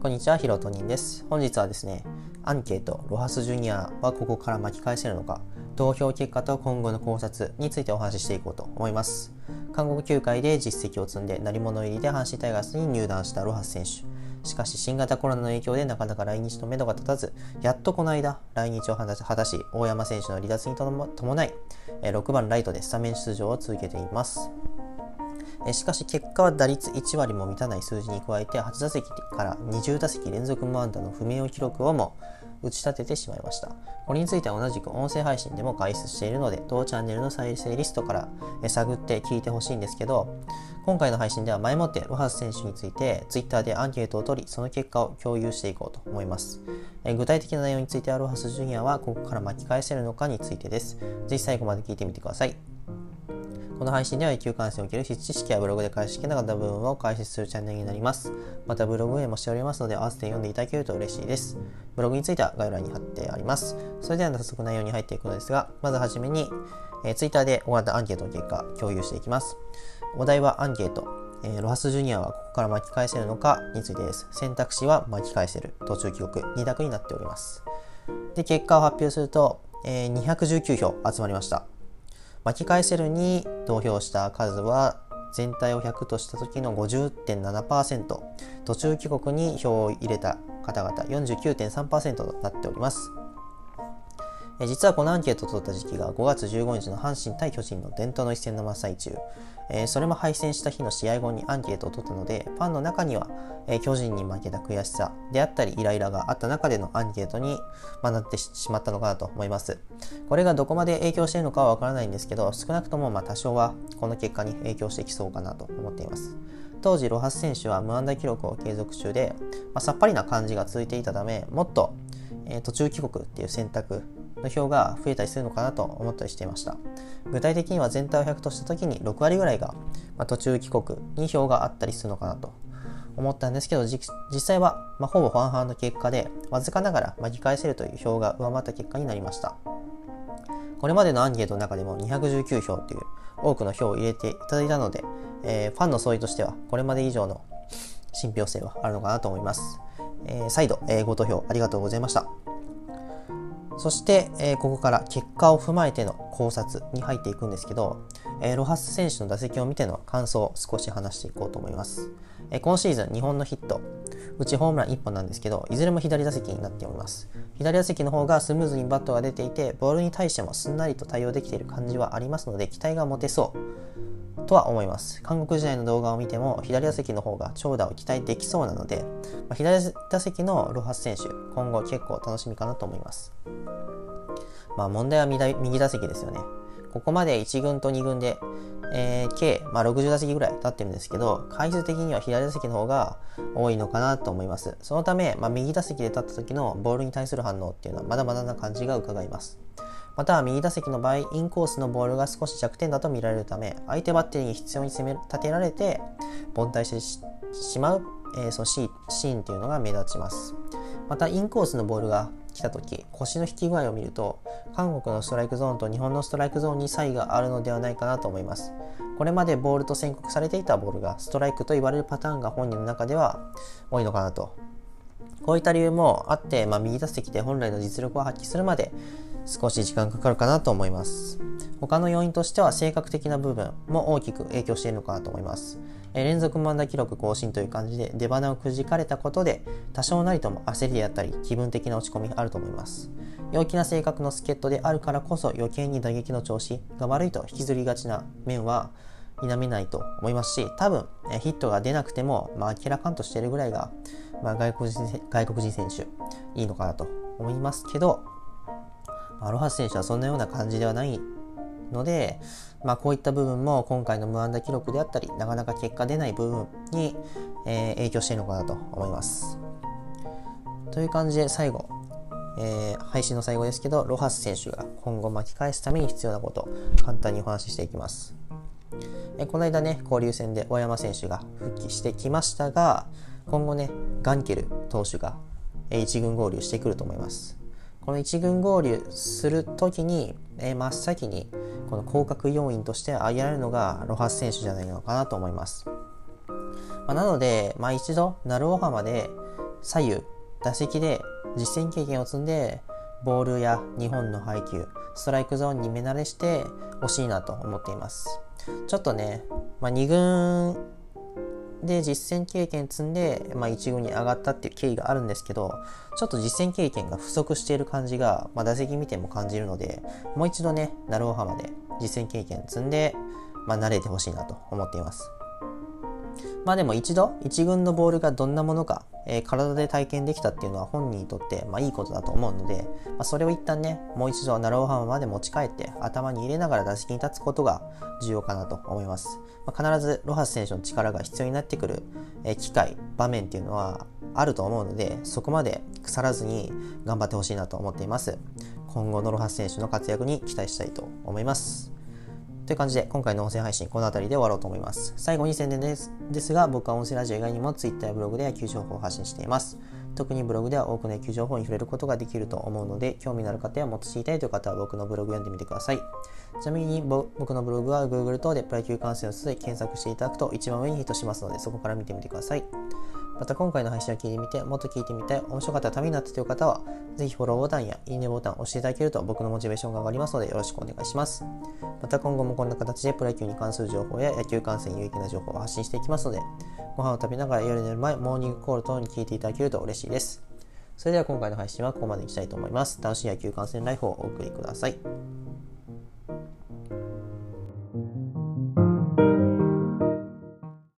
こんにちは、ヒロトニンです。本日はですね、アンケート、ロハスジュニアはここから巻き返せるのか、投票結果と今後の考察についてお話ししていこうと思います。韓国球界で実績を積んで、成り物入りで阪神タイガースに入団したロハス選手。しかし新型コロナの影響でなかなか来日のめどが立たず、やっとこの間来日を果たし、大山選手の離脱に伴い、6番ライトでスタメン出場を続けています。しかし結果は打率1割も満たない数字に加えて8打席から20打席連続無安打の不明記録をも打ち立ててしまいました。これについては同じく音声配信でも解説しているので、同チャンネルの再生リストから探って聞いてほしいんですけど、今回の配信では前もってロハス選手について Twitter でアンケートを取り、その結果を共有していこうと思います。具体的な内容についてはロハスジュニアはここから巻き返せるのかについてです。ぜひ最後まで聞いてみてください。この配信では野球観戦を受ける知識やブログで解析しなかった部分を解説するチャンネルになります。またブログ運営もしておりますので合わせて読んでいただけると嬉しいです。ブログについては概要欄に貼ってあります。それでは早速内容に入っていくのですが、まずはじめに、えー、Twitter で行ったアンケートの結果共有していきます。お題はアンケート。えー、ロハスジュニアはここから巻き返せるのかについてです。選択肢は巻き返せる、途中記録、2択になっております。で、結果を発表すると、えー、219票集まりました。巻き返せるに投票した数は全体を100とした時の50.7%途中帰国に票を入れた方々49.3%となっております。実はこのアンケートを取った時期が5月15日の阪神対巨人の伝統の一戦の真っ最中、えー、それも敗戦した日の試合後にアンケートを取ったので、ファンの中には、えー、巨人に負けた悔しさであったり、イライラがあった中でのアンケートに、まなってしまったのかなと思います。これがどこまで影響しているのかはわからないんですけど、少なくともま多少はこの結果に影響してきそうかなと思っています。当時、ロハス選手は無安打記録を継続中で、まあ、さっぱりな感じが続いていたため、もっと、え、途中帰国っていう選択の票が増えたりするのかなと思ったりしていました具体的には全体を100とした時に6割ぐらいが、ま、途中帰国に票があったりするのかなと思ったんですけど実際は、まあ、ほぼ半々の結果でわずかながら巻き返せるという票が上回った結果になりましたこれまでのアンケートの中でも219票という多くの票を入れていただいたので、えー、ファンの総意としてはこれまで以上の信憑性はあるのかなと思います。えー、再度、えー、ご投票ありがとうございました。そして、えー、ここから結果を踏まえての考察に入っていくんですけど、えー、ロハス選手の打席を見ての感想を少し話していこうと思います。えー、今シーズン日本のヒット、うちホームラン1本なんですけど、いずれも左打席になっております。左打席の方がスムーズにバットが出ていて、ボールに対してもすんなりと対応できている感じはありますので、期待が持てそうとは思います。韓国時代の動画を見ても、左打席の方が長打を期待できそうなので、まあ、左打席のロハス選手、今後結構楽しみかなと思います。まあ問題は右打席ですよね。ここまで1軍と2軍で、えー、計、まあ、60打席ぐらい経ってるんですけど、回数的には左打席の方が多いのかなと思います。そのため、まあ、右打席で立った時のボールに対する反応っていうのはまだまだな感じが伺います。また右打席の場合、インコースのボールが少し弱点だと見られるため、相手バッテリーに必要に攻め立てられて、凡退してしまう、えー、そのシーンっていうのが目立ちます。また、インコースのボールが来た時腰の引き具合を見ると韓国のストライクゾーンと日本のストライクゾーンに差異があるのではないかなと思います。これまでボールと宣告されていたボールがストライクと言われるパターンが本人の中では多いのかなと。こういった理由もあって、まあ、右打席で本来の実力を発揮するまで少し時間かかるかなと思います。他の要因としては性格的な部分も大きく影響しているのかなと思います。え連続漫談記録更新という感じで出花をくじかれたことで多少なりとも焦りであったり気分的な落ち込みがあると思います。陽気な性格の助っ人であるからこそ余計に打撃の調子が悪いと引きずりがちな面は否めないと思いますし多分ヒットが出なくても、まあ、明らかんとしてるぐらいが、まあ、外国人外国人選手いいのかなと思いますけどアロハス選手はそんなような感じではないので、まあ、こういった部分も今回の無安打記録であったりなかなか結果出ない部分に、えー、影響しているのかなと思います。という感じで最後、えー、配信の最後ですけどロハス選手が今後巻き返すために必要なこと簡単にお話ししていきます。えー、この間ね交流戦で大山選手が復帰してきましたが今後ねガンケル投手が1軍合流してくると思います。この1軍合流するときに、えー、真っ先にこの降格要因として挙げられるのがロハス選手じゃないのかなと思います。まあ、なので、まあ、一度、鳴尾浜で、左右、打席で実践経験を積んで、ボールや日本の配球、ストライクゾーンに目慣れしてほしいなと思っています。ちょっとね、まあ、2軍で実戦経験積んで、まあ、1軍に上がったっていう経緯があるんですけど、ちょっと実戦経験が不足している感じが、まあ、打席見ても感じるので、もう一度ね、鳴尾浜で実戦経験積んで、まあ、慣れてほしいなと思っています。まあでも一度、一軍のボールがどんなものか、えー、体で体験できたっていうのは本人にとって、まあ、いいことだと思うので、まあ、それを一旦ね、もう一度ナローハムまで持ち帰って頭に入れながら打席に立つことが重要かなと思います。まあ、必ずロハス選手の力が必要になってくる、えー、機会、場面っていうのはあると思うので、そこまで腐らずに頑張ってほしいなと思っています。今後のロハス選手の活躍に期待したいと思います。という感じで、今回の音声配信、この辺りで終わろうと思います。最後に宣伝ですですが、僕は音声ラジオ以外にも Twitter やブログで野球情報を発信しています。特にブログでは多くの野球情報に触れることができると思うので、興味のある方やもっと知りたいという方は僕のブログ読んでみてください。ちなみに僕のブログは Google 等でプロ野球観戦をすで検索していただくと一番上にヒットしますので、そこから見てみてください。また今回の配信を聞いてみて、もっと聞いてみたい、面白かったためになったという方は、ぜひフォローボタンやいいねボタンを押していただけると僕のモチベーションが上がりますのでよろしくお願いします。また今後もこんな形でプロ野球に関する情報や野球観戦有益な情報を発信していきますので、ご飯を食べながら夜寝る前、モーニングコール等に聞いていただけると嬉しいです。それでは今回の配信はここまでにしたいと思います。楽しい野球観戦ライフをお送りください。